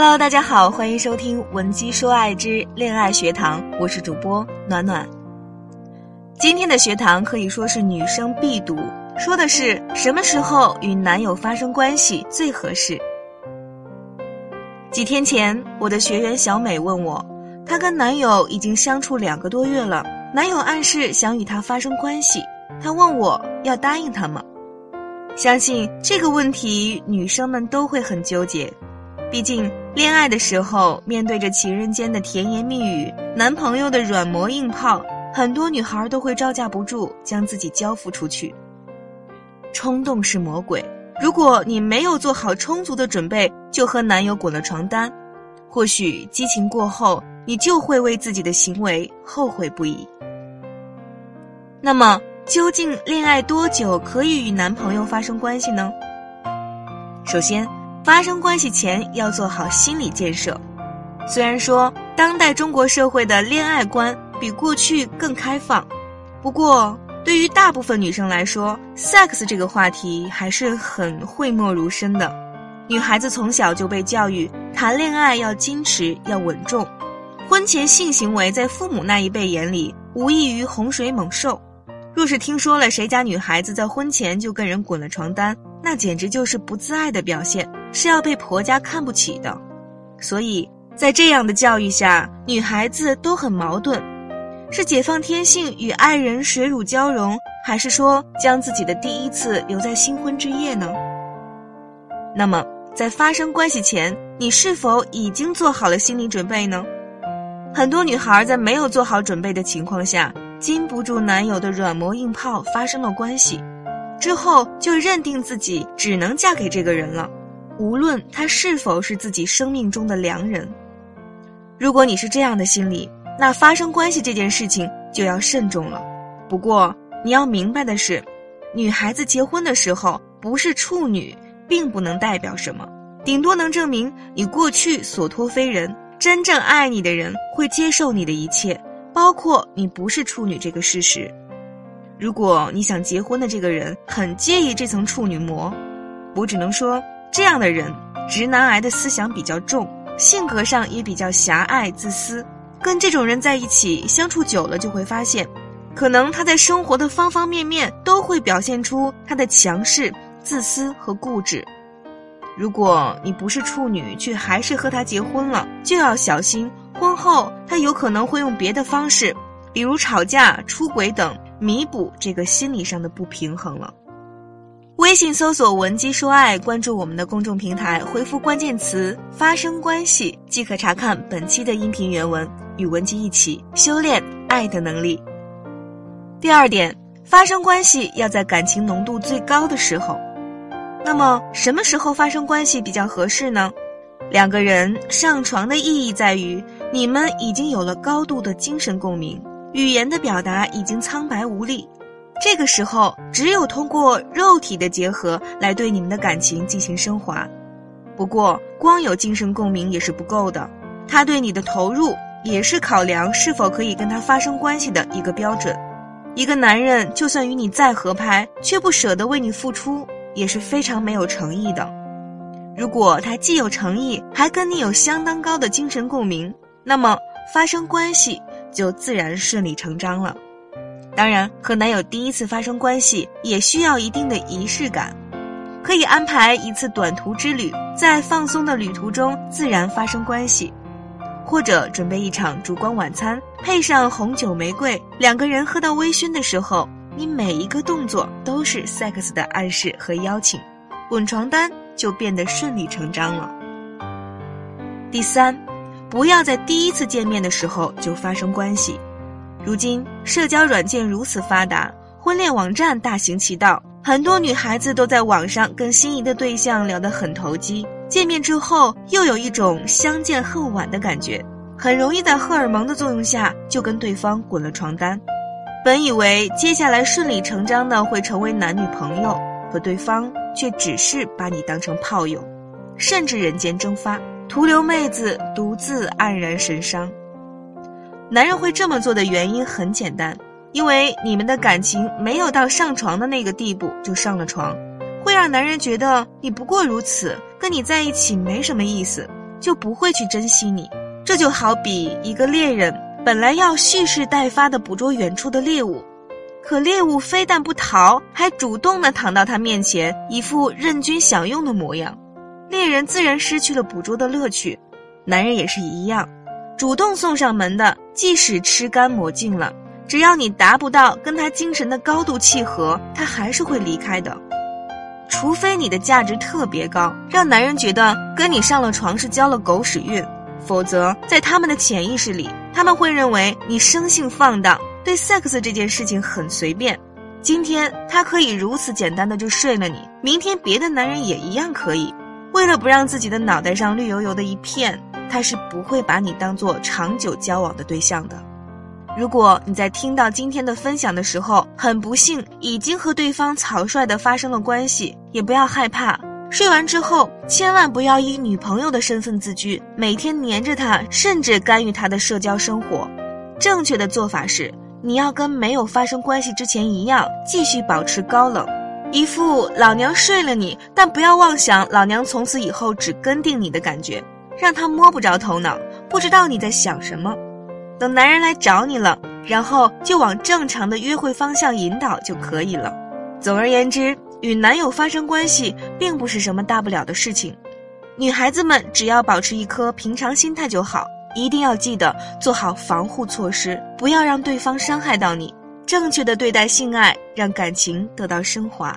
Hello，大家好，欢迎收听《文姬说爱之恋爱学堂》，我是主播暖暖。今天的学堂可以说是女生必读，说的是什么时候与男友发生关系最合适。几天前，我的学员小美问我，她跟男友已经相处两个多月了，男友暗示想与她发生关系，她问我要答应他吗？相信这个问题女生们都会很纠结。毕竟，恋爱的时候，面对着情人间的甜言蜜语，男朋友的软磨硬泡，很多女孩都会招架不住，将自己交付出去。冲动是魔鬼，如果你没有做好充足的准备，就和男友滚了床单，或许激情过后，你就会为自己的行为后悔不已。那么，究竟恋爱多久可以与男朋友发生关系呢？首先。发生关系前要做好心理建设。虽然说当代中国社会的恋爱观比过去更开放，不过对于大部分女生来说，sex 这个话题还是很讳莫如深的。女孩子从小就被教育谈恋爱要矜持要稳重，婚前性行为在父母那一辈眼里无异于洪水猛兽。若是听说了谁家女孩子在婚前就跟人滚了床单，那简直就是不自爱的表现。是要被婆家看不起的，所以在这样的教育下，女孩子都很矛盾：是解放天性与爱人水乳交融，还是说将自己的第一次留在新婚之夜呢？那么，在发生关系前，你是否已经做好了心理准备呢？很多女孩在没有做好准备的情况下，经不住男友的软磨硬泡，发生了关系，之后就认定自己只能嫁给这个人了。无论他是否是自己生命中的良人，如果你是这样的心理，那发生关系这件事情就要慎重了。不过你要明白的是，女孩子结婚的时候不是处女，并不能代表什么，顶多能证明你过去所托非人。真正爱你的人会接受你的一切，包括你不是处女这个事实。如果你想结婚的这个人很介意这层处女膜，我只能说。这样的人，直男癌的思想比较重，性格上也比较狭隘自私。跟这种人在一起相处久了，就会发现，可能他在生活的方方面面都会表现出他的强势、自私和固执。如果你不是处女，却还是和他结婚了，就要小心，婚后他有可能会用别的方式，比如吵架、出轨等，弥补这个心理上的不平衡了。微信搜索“文姬说爱”，关注我们的公众平台，回复关键词“发生关系”即可查看本期的音频原文，与文姬一起修炼爱的能力。第二点，发生关系要在感情浓度最高的时候。那么，什么时候发生关系比较合适呢？两个人上床的意义在于，你们已经有了高度的精神共鸣，语言的表达已经苍白无力。这个时候，只有通过肉体的结合来对你们的感情进行升华。不过，光有精神共鸣也是不够的，他对你的投入也是考量是否可以跟他发生关系的一个标准。一个男人就算与你再合拍，却不舍得为你付出，也是非常没有诚意的。如果他既有诚意，还跟你有相当高的精神共鸣，那么发生关系就自然顺理成章了。当然，和男友第一次发生关系也需要一定的仪式感，可以安排一次短途之旅，在放松的旅途中自然发生关系，或者准备一场烛光晚餐，配上红酒玫瑰，两个人喝到微醺的时候，你每一个动作都是 sex 的暗示和邀请，滚床单就变得顺理成章了。第三，不要在第一次见面的时候就发生关系。如今社交软件如此发达，婚恋网站大行其道，很多女孩子都在网上跟心仪的对象聊得很投机，见面之后又有一种相见恨晚的感觉，很容易在荷尔蒙的作用下就跟对方滚了床单。本以为接下来顺理成章的会成为男女朋友，可对方却只是把你当成炮友，甚至人间蒸发，徒留妹子独自黯然神伤。男人会这么做的原因很简单，因为你们的感情没有到上床的那个地步就上了床，会让男人觉得你不过如此，跟你在一起没什么意思，就不会去珍惜你。这就好比一个猎人本来要蓄势待发的捕捉远处的猎物，可猎物非但不逃，还主动的躺到他面前，一副任君享用的模样。猎人自然失去了捕捉的乐趣，男人也是一样，主动送上门的，即使吃干抹净了，只要你达不到跟他精神的高度契合，他还是会离开的。除非你的价值特别高，让男人觉得跟你上了床是交了狗屎运。否则，在他们的潜意识里，他们会认为你生性放荡，对 sex 这件事情很随便。今天他可以如此简单的就睡了你，明天别的男人也一样可以。为了不让自己的脑袋上绿油油的一片，他是不会把你当做长久交往的对象的。如果你在听到今天的分享的时候，很不幸已经和对方草率的发生了关系，也不要害怕。睡完之后，千万不要以女朋友的身份自居，每天黏着他，甚至干预他的社交生活。正确的做法是，你要跟没有发生关系之前一样，继续保持高冷，一副老娘睡了你，但不要妄想老娘从此以后只跟定你的感觉，让他摸不着头脑，不知道你在想什么。等男人来找你了，然后就往正常的约会方向引导就可以了。总而言之。与男友发生关系并不是什么大不了的事情，女孩子们只要保持一颗平常心态就好，一定要记得做好防护措施，不要让对方伤害到你。正确的对待性爱，让感情得到升华。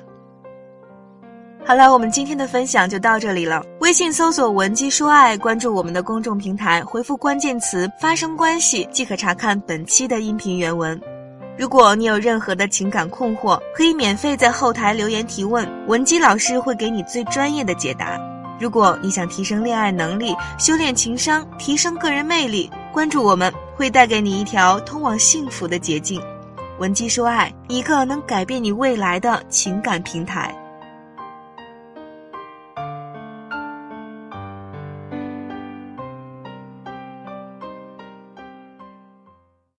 好了，我们今天的分享就到这里了。微信搜索“文姬说爱”，关注我们的公众平台，回复关键词“发生关系”即可查看本期的音频原文。如果你有任何的情感困惑，可以免费在后台留言提问，文姬老师会给你最专业的解答。如果你想提升恋爱能力、修炼情商、提升个人魅力，关注我们会带给你一条通往幸福的捷径。文姬说爱，一个能改变你未来的情感平台。